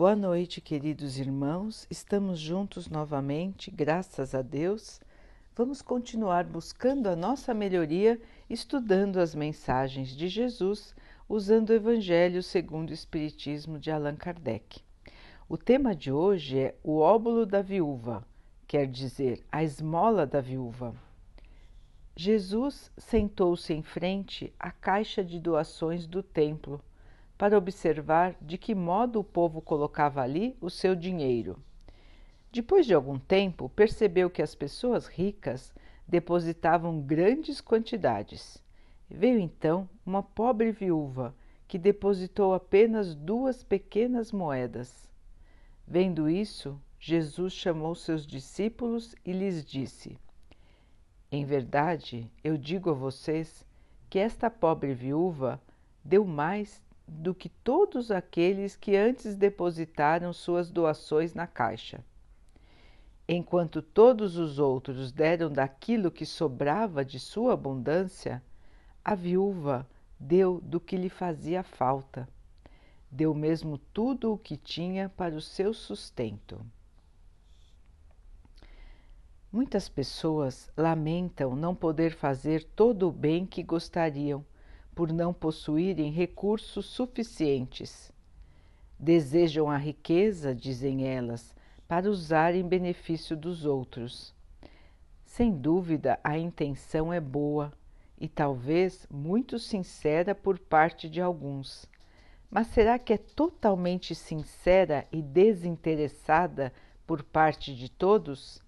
Boa noite, queridos irmãos. Estamos juntos novamente, graças a Deus. Vamos continuar buscando a nossa melhoria, estudando as mensagens de Jesus, usando o Evangelho segundo o Espiritismo de Allan Kardec. O tema de hoje é o óbolo da viúva, quer dizer, a esmola da viúva. Jesus sentou-se em frente à caixa de doações do templo para observar de que modo o povo colocava ali o seu dinheiro. Depois de algum tempo, percebeu que as pessoas ricas depositavam grandes quantidades. Veio então uma pobre viúva que depositou apenas duas pequenas moedas. Vendo isso, Jesus chamou seus discípulos e lhes disse: Em verdade, eu digo a vocês que esta pobre viúva deu mais do que todos aqueles que antes depositaram suas doações na caixa. Enquanto todos os outros deram daquilo que sobrava de sua abundância, a viúva deu do que lhe fazia falta. Deu mesmo tudo o que tinha para o seu sustento. Muitas pessoas lamentam não poder fazer todo o bem que gostariam por não possuírem recursos suficientes. Desejam a riqueza, dizem elas, para usar em benefício dos outros. Sem dúvida, a intenção é boa e talvez muito sincera por parte de alguns. Mas será que é totalmente sincera e desinteressada por parte de todos?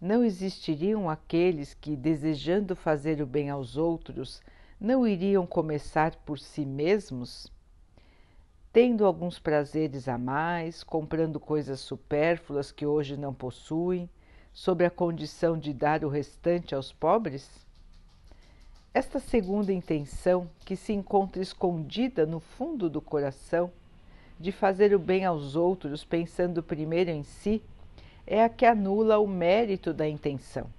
Não existiriam aqueles que, desejando fazer o bem aos outros, não iriam começar por si mesmos? Tendo alguns prazeres a mais, comprando coisas supérfluas que hoje não possuem, sob a condição de dar o restante aos pobres? Esta segunda intenção, que se encontra escondida no fundo do coração, de fazer o bem aos outros pensando primeiro em si, é a que anula o mérito da intenção.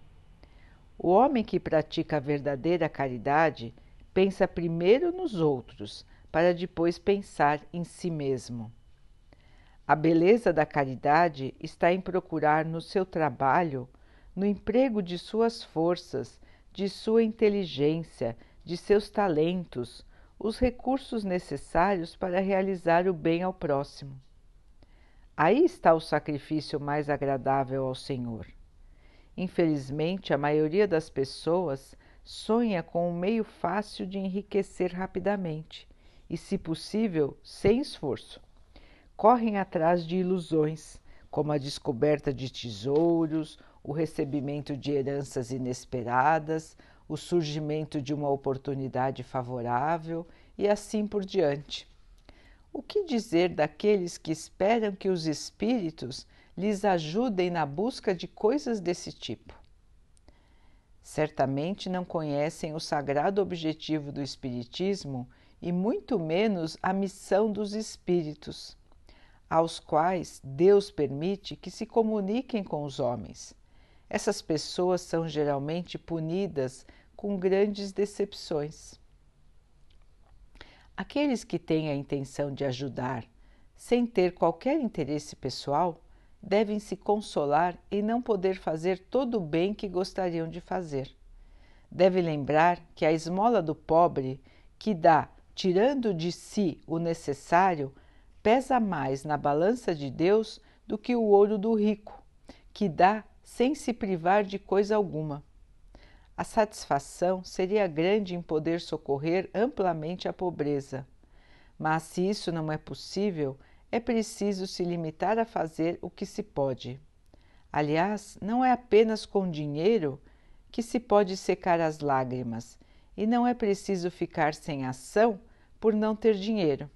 O homem que pratica a verdadeira caridade pensa primeiro nos outros, para depois pensar em si mesmo. A beleza da caridade está em procurar no seu trabalho, no emprego de suas forças, de sua inteligência, de seus talentos, os recursos necessários para realizar o bem ao próximo. Aí está o sacrifício mais agradável ao Senhor. Infelizmente, a maioria das pessoas sonha com um meio fácil de enriquecer rapidamente e, se possível, sem esforço. Correm atrás de ilusões, como a descoberta de tesouros, o recebimento de heranças inesperadas, o surgimento de uma oportunidade favorável e assim por diante. O que dizer daqueles que esperam que os espíritos lhes ajudem na busca de coisas desse tipo? Certamente não conhecem o sagrado objetivo do Espiritismo e muito menos a missão dos espíritos, aos quais Deus permite que se comuniquem com os homens. Essas pessoas são geralmente punidas com grandes decepções. Aqueles que têm a intenção de ajudar, sem ter qualquer interesse pessoal, devem se consolar em não poder fazer todo o bem que gostariam de fazer. Deve lembrar que a esmola do pobre, que dá tirando de si o necessário, pesa mais na balança de Deus do que o ouro do rico, que dá sem se privar de coisa alguma. A satisfação seria grande em poder socorrer amplamente a pobreza. Mas se isso não é possível, é preciso se limitar a fazer o que se pode. Aliás, não é apenas com dinheiro que se pode secar as lágrimas, e não é preciso ficar sem ação por não ter dinheiro.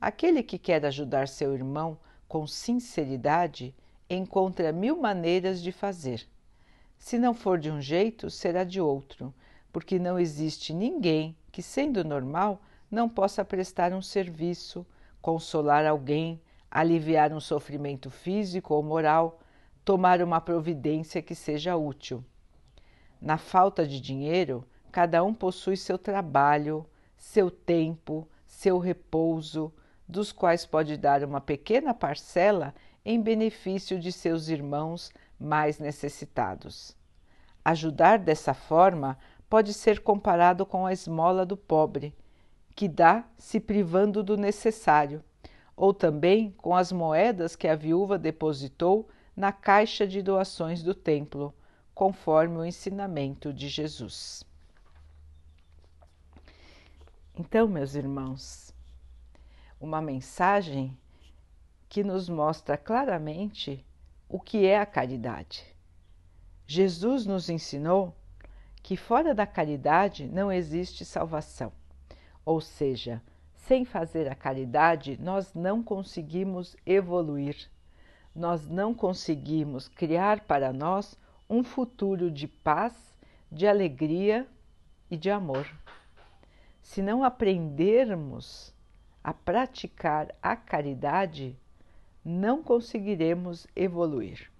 Aquele que quer ajudar seu irmão com sinceridade encontra mil maneiras de fazer. Se não for de um jeito, será de outro, porque não existe ninguém que, sendo normal, não possa prestar um serviço, consolar alguém, aliviar um sofrimento físico ou moral, tomar uma providência que seja útil. Na falta de dinheiro, cada um possui seu trabalho, seu tempo, seu repouso, dos quais pode dar uma pequena parcela em benefício de seus irmãos mais necessitados. Ajudar dessa forma pode ser comparado com a esmola do pobre, que dá se privando do necessário, ou também com as moedas que a viúva depositou na caixa de doações do templo, conforme o ensinamento de Jesus. Então, meus irmãos, uma mensagem que nos mostra claramente o que é a caridade. Jesus nos ensinou que fora da caridade não existe salvação. Ou seja, sem fazer a caridade, nós não conseguimos evoluir, nós não conseguimos criar para nós um futuro de paz, de alegria e de amor. Se não aprendermos a praticar a caridade, não conseguiremos evoluir.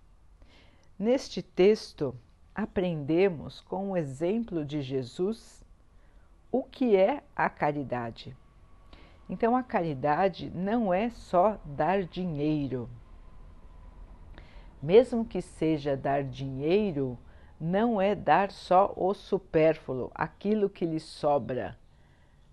Neste texto, aprendemos com o exemplo de Jesus o que é a caridade. Então, a caridade não é só dar dinheiro. Mesmo que seja dar dinheiro, não é dar só o supérfluo, aquilo que lhe sobra,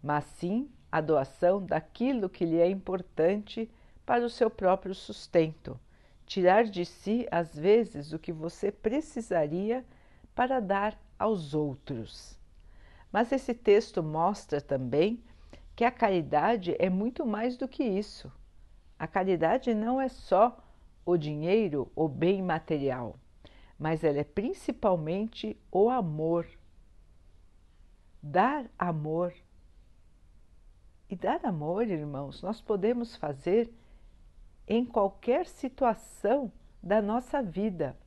mas sim a doação daquilo que lhe é importante para o seu próprio sustento, tirar de si, às vezes, o que você precisaria para dar aos outros. Mas esse texto mostra também que a caridade é muito mais do que isso. A caridade não é só o dinheiro, o bem material, mas ela é principalmente o amor. Dar amor. E dar amor, irmãos, nós podemos fazer em qualquer situação da nossa vida.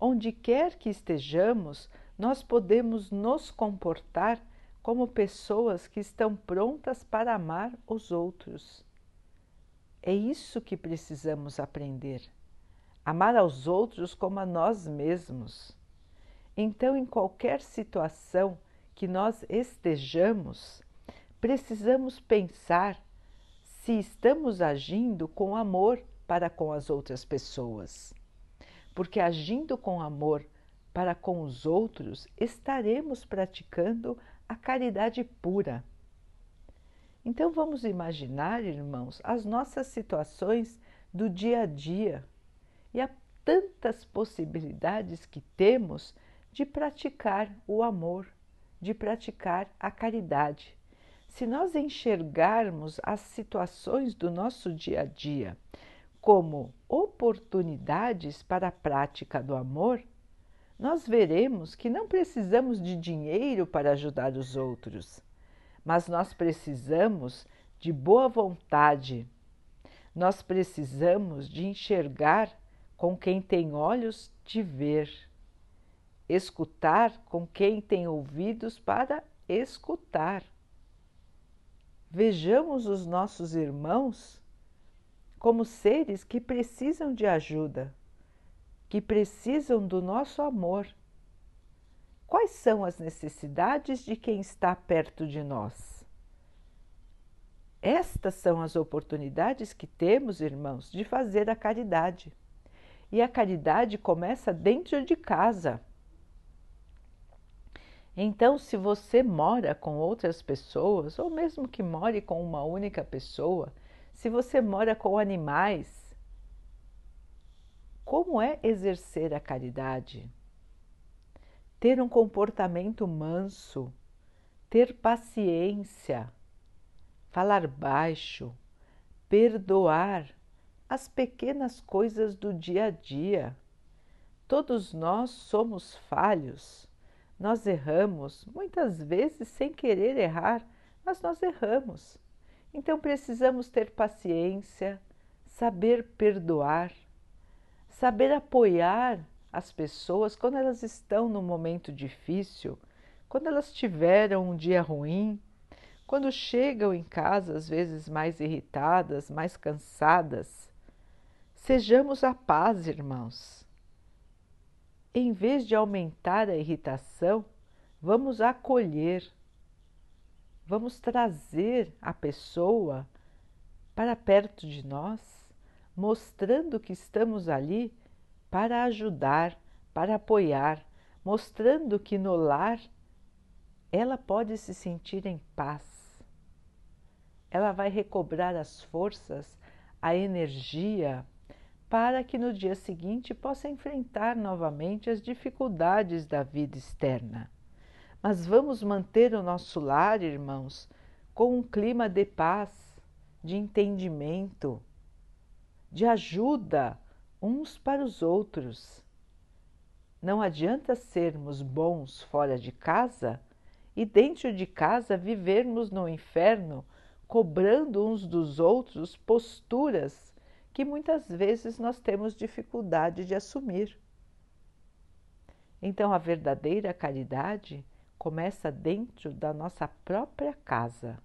Onde quer que estejamos, nós podemos nos comportar como pessoas que estão prontas para amar os outros. É isso que precisamos aprender. Amar aos outros como a nós mesmos. Então, em qualquer situação que nós estejamos, precisamos pensar se estamos agindo com amor para com as outras pessoas. Porque agindo com amor para com os outros, estaremos praticando a caridade pura. Então vamos imaginar, irmãos, as nossas situações do dia a dia e há tantas possibilidades que temos de praticar o amor, de praticar a caridade se nós enxergarmos as situações do nosso dia a dia como oportunidades para a prática do amor, nós veremos que não precisamos de dinheiro para ajudar os outros, mas nós precisamos de boa vontade. Nós precisamos de enxergar com quem tem olhos de ver, escutar com quem tem ouvidos para escutar vejamos os nossos irmãos como seres que precisam de ajuda, que precisam do nosso amor. Quais são as necessidades de quem está perto de nós? Estas são as oportunidades que temos, irmãos, de fazer a caridade. E a caridade começa dentro de casa. Então, se você mora com outras pessoas, ou mesmo que more com uma única pessoa, se você mora com animais, como é exercer a caridade? Ter um comportamento manso, ter paciência, falar baixo, perdoar as pequenas coisas do dia a dia. Todos nós somos falhos nós erramos, muitas vezes sem querer errar, mas nós erramos. Então precisamos ter paciência, saber perdoar, saber apoiar as pessoas quando elas estão num momento difícil, quando elas tiveram um dia ruim, quando chegam em casa às vezes mais irritadas, mais cansadas. Sejamos a paz, irmãos. Em vez de aumentar a irritação, vamos acolher, vamos trazer a pessoa para perto de nós, mostrando que estamos ali para ajudar, para apoiar, mostrando que no lar ela pode se sentir em paz. Ela vai recobrar as forças, a energia, para que no dia seguinte possa enfrentar novamente as dificuldades da vida externa. Mas vamos manter o nosso lar, irmãos, com um clima de paz, de entendimento, de ajuda uns para os outros. Não adianta sermos bons fora de casa e dentro de casa vivermos no inferno, cobrando uns dos outros posturas que muitas vezes nós temos dificuldade de assumir. Então, a verdadeira caridade começa dentro da nossa própria casa,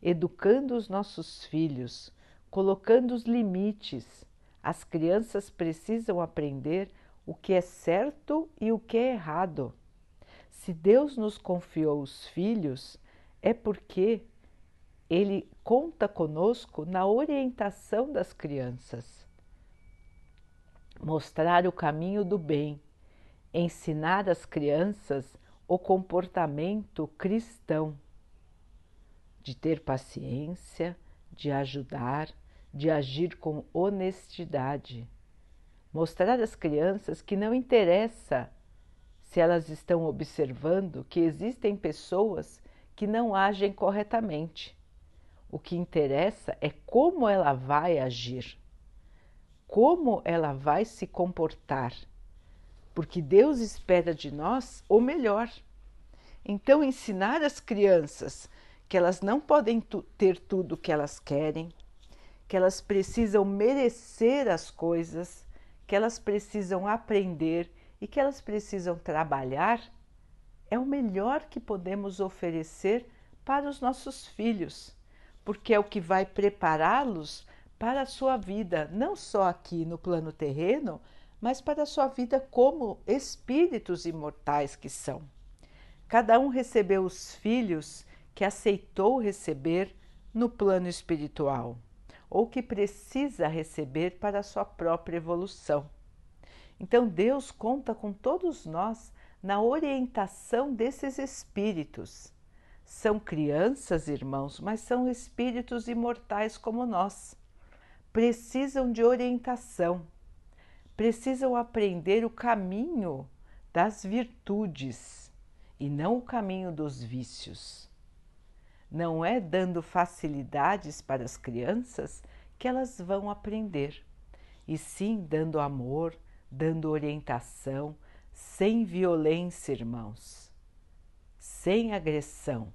educando os nossos filhos, colocando os limites. As crianças precisam aprender o que é certo e o que é errado. Se Deus nos confiou os filhos, é porque Ele conta conosco na orientação das crianças. Mostrar o caminho do bem, ensinar às crianças o comportamento cristão, de ter paciência, de ajudar, de agir com honestidade. Mostrar às crianças que não interessa se elas estão observando que existem pessoas que não agem corretamente. O que interessa é como ela vai agir, como ela vai se comportar porque Deus espera de nós o melhor. Então, ensinar as crianças que elas não podem ter tudo o que elas querem, que elas precisam merecer as coisas, que elas precisam aprender e que elas precisam trabalhar, é o melhor que podemos oferecer para os nossos filhos, porque é o que vai prepará-los para a sua vida, não só aqui no plano terreno, mas para a sua vida como espíritos imortais que são. Cada um recebeu os filhos que aceitou receber no plano espiritual, ou que precisa receber para sua própria evolução. Então Deus conta com todos nós na orientação desses espíritos. São crianças, irmãos, mas são espíritos imortais como nós. Precisam de orientação precisam aprender o caminho das virtudes e não o caminho dos vícios. Não é dando facilidades para as crianças que elas vão aprender, e sim dando amor, dando orientação, sem violência, irmãos, sem agressão.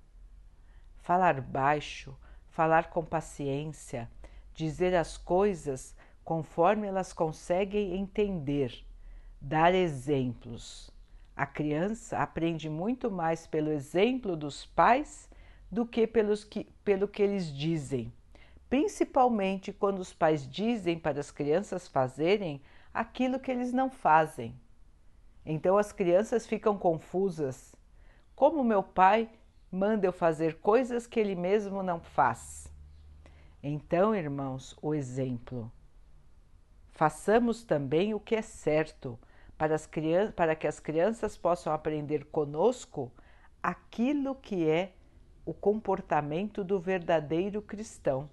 Falar baixo, falar com paciência, dizer as coisas conforme elas conseguem entender, dar exemplos. A criança aprende muito mais pelo exemplo dos pais do que, pelos que pelo que eles dizem, principalmente quando os pais dizem para as crianças fazerem aquilo que eles não fazem. Então as crianças ficam confusas. Como meu pai manda eu fazer coisas que ele mesmo não faz? Então, irmãos, o exemplo. Façamos também o que é certo, para, as para que as crianças possam aprender conosco aquilo que é o comportamento do verdadeiro cristão.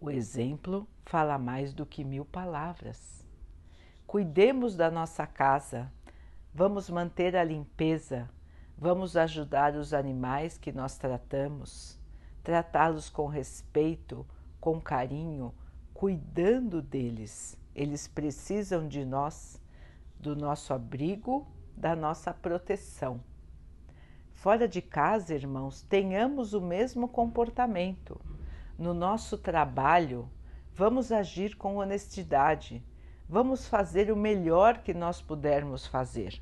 O exemplo fala mais do que mil palavras. Cuidemos da nossa casa, vamos manter a limpeza, vamos ajudar os animais que nós tratamos, tratá-los com respeito, com carinho, cuidando deles. Eles precisam de nós, do nosso abrigo, da nossa proteção. Fora de casa, irmãos, tenhamos o mesmo comportamento. No nosso trabalho, vamos agir com honestidade, vamos fazer o melhor que nós pudermos fazer.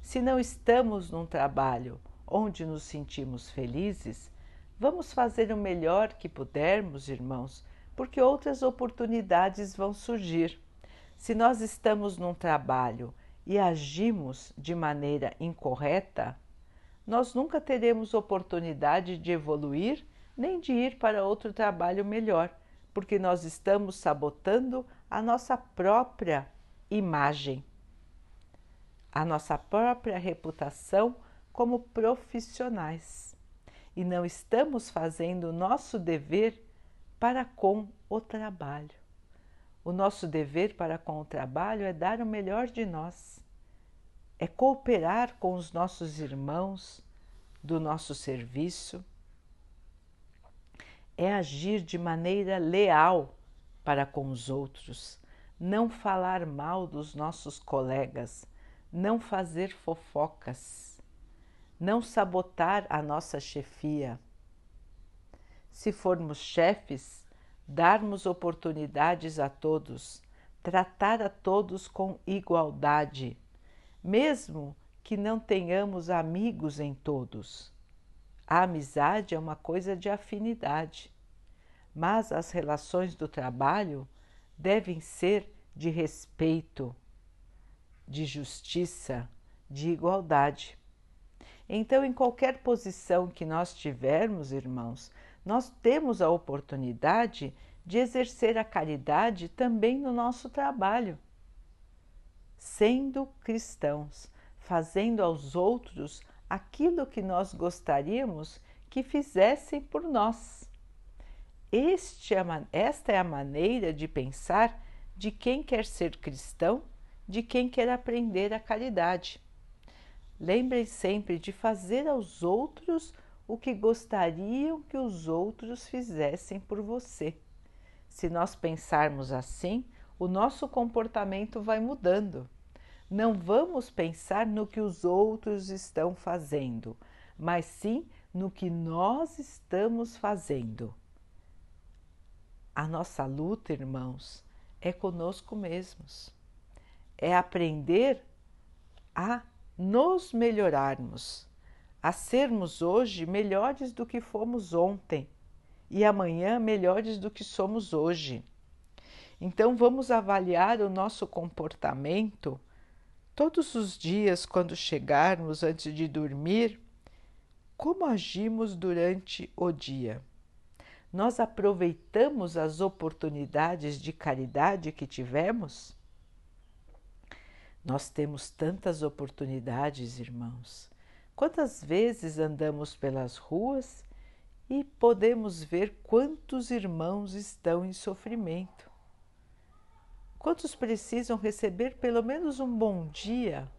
Se não estamos num trabalho onde nos sentimos felizes, vamos fazer o melhor que pudermos, irmãos, porque outras oportunidades vão surgir. Se nós estamos num trabalho e agimos de maneira incorreta, nós nunca teremos oportunidade de evoluir nem de ir para outro trabalho melhor, porque nós estamos sabotando a nossa própria imagem, a nossa própria reputação como profissionais e não estamos fazendo o nosso dever para com o trabalho. O nosso dever para com o trabalho é dar o melhor de nós, é cooperar com os nossos irmãos do nosso serviço, é agir de maneira leal para com os outros, não falar mal dos nossos colegas, não fazer fofocas, não sabotar a nossa chefia. Se formos chefes, darmos oportunidades a todos, tratar a todos com igualdade, mesmo que não tenhamos amigos em todos. A amizade é uma coisa de afinidade, mas as relações do trabalho devem ser de respeito, de justiça, de igualdade. Então, em qualquer posição que nós tivermos, irmãos, nós temos a oportunidade de exercer a caridade também no nosso trabalho. Sendo cristãos, fazendo aos outros aquilo que nós gostaríamos que fizessem por nós. Este é, esta é a maneira de pensar de quem quer ser cristão, de quem quer aprender a caridade. Lembrem sempre de fazer aos outros o que gostariam que os outros fizessem por você. Se nós pensarmos assim, o nosso comportamento vai mudando. Não vamos pensar no que os outros estão fazendo, mas sim no que nós estamos fazendo. A nossa luta, irmãos, é conosco mesmos. É aprender a nos melhorarmos, a sermos hoje melhores do que fomos ontem e amanhã melhores do que somos hoje. Então, vamos avaliar o nosso comportamento todos os dias quando chegarmos antes de dormir, como agimos durante o dia. Nós aproveitamos as oportunidades de caridade que tivemos? Nós temos tantas oportunidades, irmãos. Quantas vezes andamos pelas ruas e podemos ver quantos irmãos estão em sofrimento? Quantos precisam receber pelo menos um bom dia,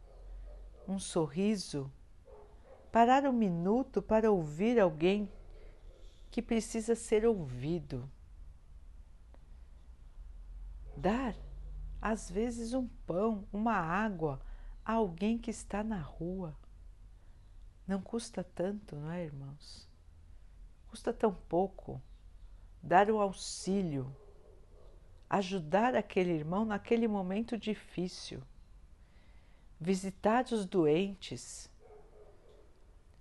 um sorriso, parar um minuto para ouvir alguém que precisa ser ouvido? Dar, às vezes, um pão, uma água a alguém que está na rua. Não custa tanto, não é, irmãos? Custa tão pouco dar o auxílio ajudar aquele irmão naquele momento difícil, visitar os doentes,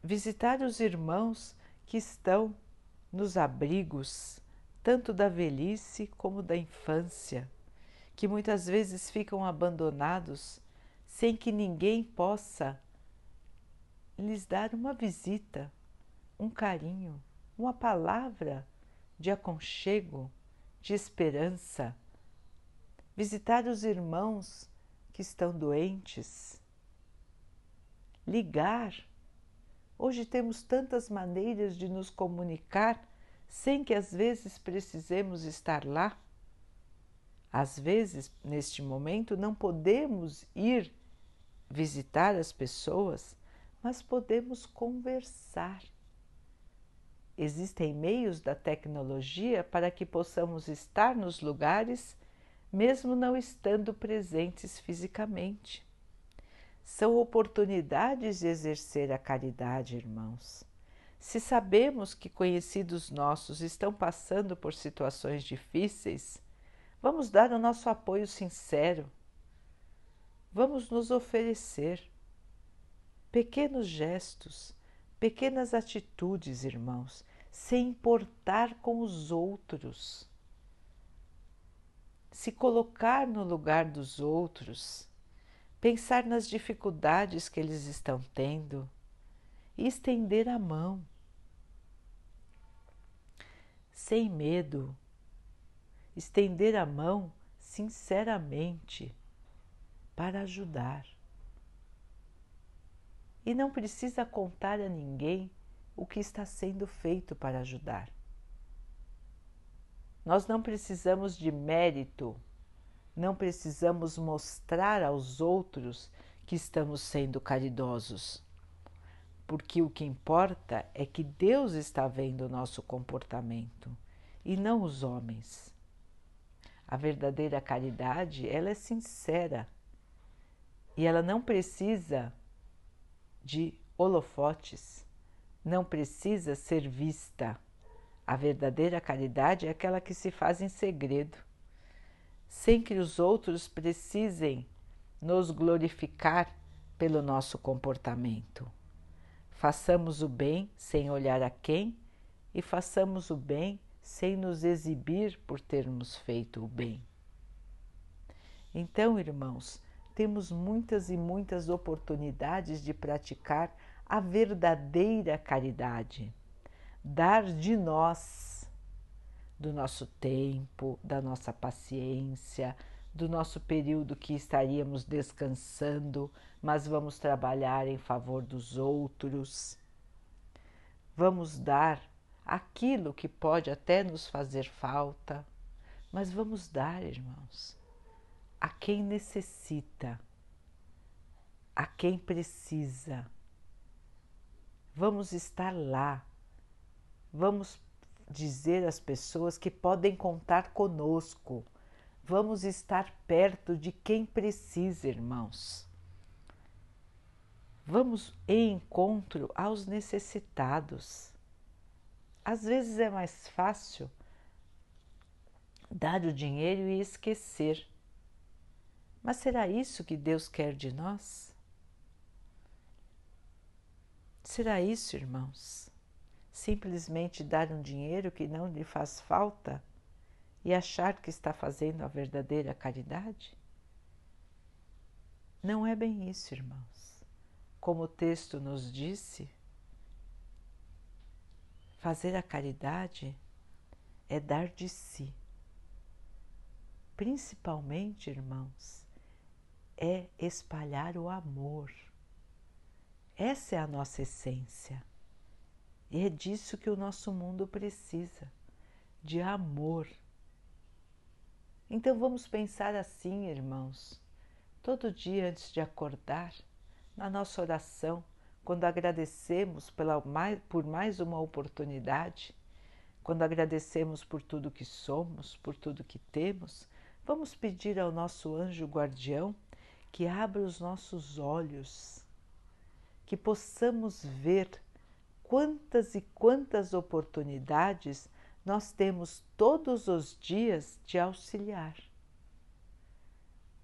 visitar os irmãos que estão nos abrigos, tanto da velhice como da infância, que muitas vezes ficam abandonados sem que ninguém possa lhes dar uma visita, um carinho, uma palavra de aconchego de esperança, visitar os irmãos que estão doentes, ligar. Hoje temos tantas maneiras de nos comunicar sem que às vezes precisemos estar lá. Às vezes, neste momento, não podemos ir visitar as pessoas, mas podemos conversar Existem meios da tecnologia para que possamos estar nos lugares, mesmo não estando presentes fisicamente. São oportunidades de exercer a caridade, irmãos. Se sabemos que conhecidos nossos estão passando por situações difíceis, vamos dar o nosso apoio sincero. Vamos nos oferecer. Pequenos gestos, pequenas atitudes, irmãos, se importar com os outros, se colocar no lugar dos outros, pensar nas dificuldades que eles estão tendo e estender a mão. sem medo, estender a mão sinceramente para ajudar. E não precisa contar a ninguém o que está sendo feito para ajudar. Nós não precisamos de mérito, não precisamos mostrar aos outros que estamos sendo caridosos, porque o que importa é que Deus está vendo o nosso comportamento e não os homens. A verdadeira caridade, ela é sincera e ela não precisa de holofotes, não precisa ser vista. A verdadeira caridade é aquela que se faz em segredo, sem que os outros precisem nos glorificar pelo nosso comportamento. Façamos o bem sem olhar a quem e façamos o bem sem nos exibir por termos feito o bem. Então, irmãos, temos muitas e muitas oportunidades de praticar a verdadeira caridade, dar de nós, do nosso tempo, da nossa paciência, do nosso período que estaríamos descansando, mas vamos trabalhar em favor dos outros. Vamos dar aquilo que pode até nos fazer falta, mas vamos dar, irmãos, a quem necessita, a quem precisa. Vamos estar lá, vamos dizer às pessoas que podem contar conosco, vamos estar perto de quem precisa, irmãos. Vamos em encontro aos necessitados. Às vezes é mais fácil dar o dinheiro e esquecer. Mas será isso que Deus quer de nós? Será isso, irmãos? Simplesmente dar um dinheiro que não lhe faz falta e achar que está fazendo a verdadeira caridade? Não é bem isso, irmãos. Como o texto nos disse, Fazer a caridade é dar de si. Principalmente, irmãos, é espalhar o amor. Essa é a nossa essência. E é disso que o nosso mundo precisa de amor. Então vamos pensar assim, irmãos, todo dia antes de acordar, na nossa oração, quando agradecemos pela por mais uma oportunidade, quando agradecemos por tudo que somos, por tudo que temos, vamos pedir ao nosso anjo guardião que abra os nossos olhos, que possamos ver quantas e quantas oportunidades nós temos todos os dias de auxiliar.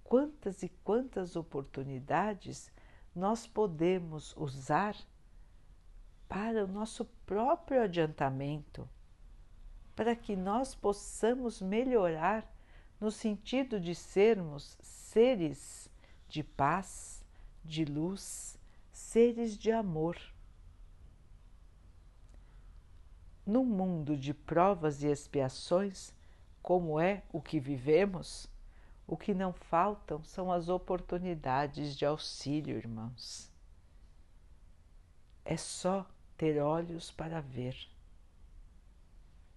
Quantas e quantas oportunidades nós podemos usar para o nosso próprio adiantamento, para que nós possamos melhorar no sentido de sermos seres de paz, de luz, seres de amor. Num mundo de provas e expiações, como é o que vivemos, o que não faltam são as oportunidades de auxílio, irmãos. É só ter olhos para ver.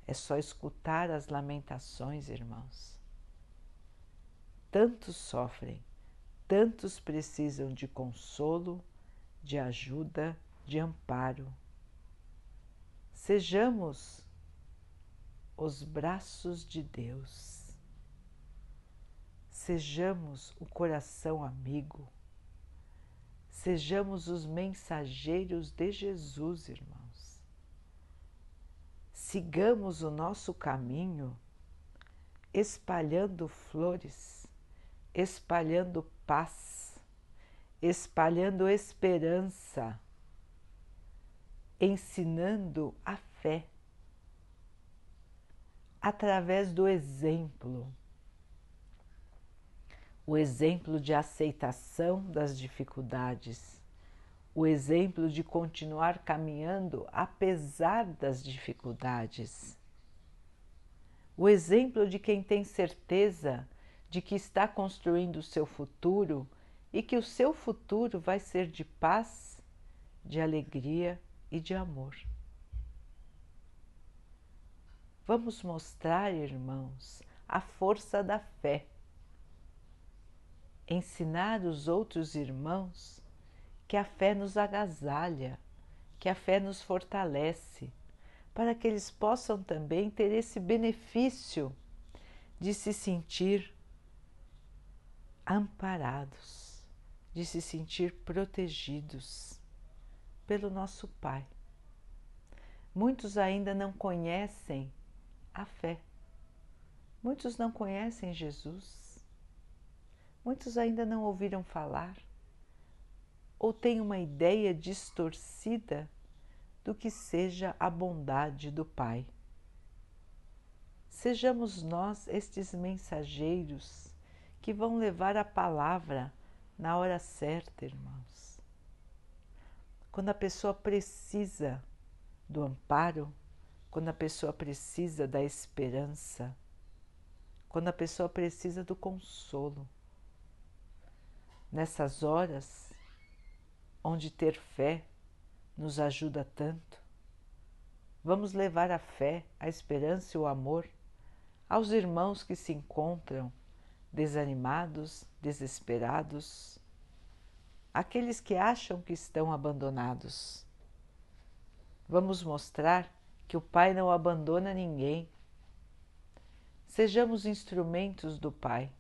É só escutar as lamentações, irmãos. Tantos sofrem, tantos precisam de consolo, de ajuda, de amparo. Sejamos os braços de Deus Sejamos o coração amigo, sejamos os mensageiros de Jesus, irmãos. Sigamos o nosso caminho espalhando flores, espalhando paz, espalhando esperança, ensinando a fé através do exemplo o exemplo de aceitação das dificuldades, o exemplo de continuar caminhando apesar das dificuldades. o exemplo de quem tem certeza de que está construindo o seu futuro e que o seu futuro vai ser de paz, de alegria e de amor. Vamos mostrar, irmãos, a força da fé. Ensinar os outros irmãos que a fé nos agasalha, que a fé nos fortalece, para que eles possam também ter esse benefício de se sentir amparados, de se sentir protegidos pelo nosso Pai. Muitos ainda não conhecem a fé, muitos não conhecem Jesus, muitos ainda não ouviram falar ou têm uma ideia distorcida do que seja a bondade do Pai. Sejamos nós estes mensageiros que vão levar a palavra na hora certa, irmãos. Quando a pessoa precisa do amparo, quando a pessoa precisa da esperança, quando a pessoa precisa do consolo. Nessas horas onde ter fé nos ajuda tanto, vamos levar a fé, a esperança e o amor aos irmãos que se encontram desanimados, desesperados, aqueles que acham que estão abandonados. Vamos mostrar que o Pai não abandona ninguém. Sejamos instrumentos do Pai.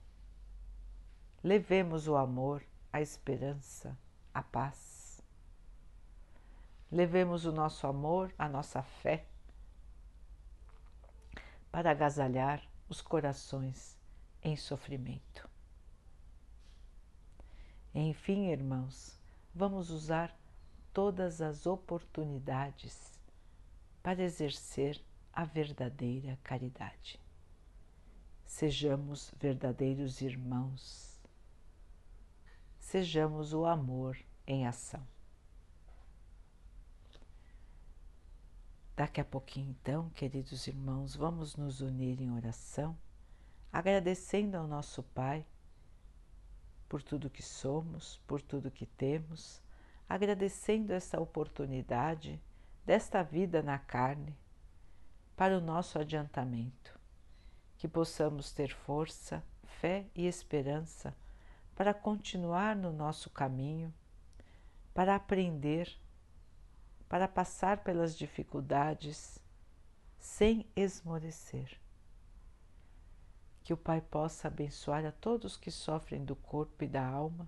Levemos o amor, a esperança, a paz. Levemos o nosso amor, a nossa fé, para agasalhar os corações em sofrimento. Enfim, irmãos, vamos usar todas as oportunidades para exercer a verdadeira caridade. Sejamos verdadeiros irmãos. Sejamos o amor em ação. Daqui a pouquinho, então, queridos irmãos, vamos nos unir em oração agradecendo ao nosso Pai por tudo que somos, por tudo que temos, agradecendo essa oportunidade desta vida na carne para o nosso adiantamento, que possamos ter força, fé e esperança para continuar no nosso caminho, para aprender, para passar pelas dificuldades sem esmorecer que o Pai possa abençoar a todos que sofrem do corpo e da alma,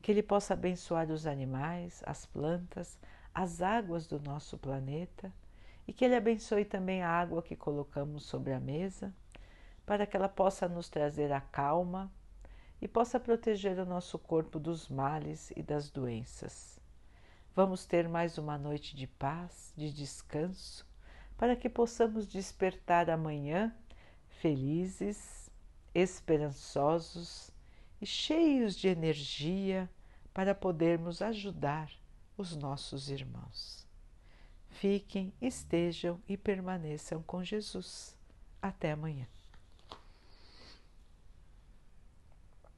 que Ele possa abençoar os animais, as plantas, as águas do nosso planeta e que Ele abençoe também a água que colocamos sobre a mesa, para que ela possa nos trazer a calma e possa proteger o nosso corpo dos males e das doenças. Vamos ter mais uma noite de paz, de descanso, para que possamos despertar amanhã felizes, esperançosos e cheios de energia para podermos ajudar os nossos irmãos. Fiquem, estejam e permaneçam com Jesus. Até amanhã.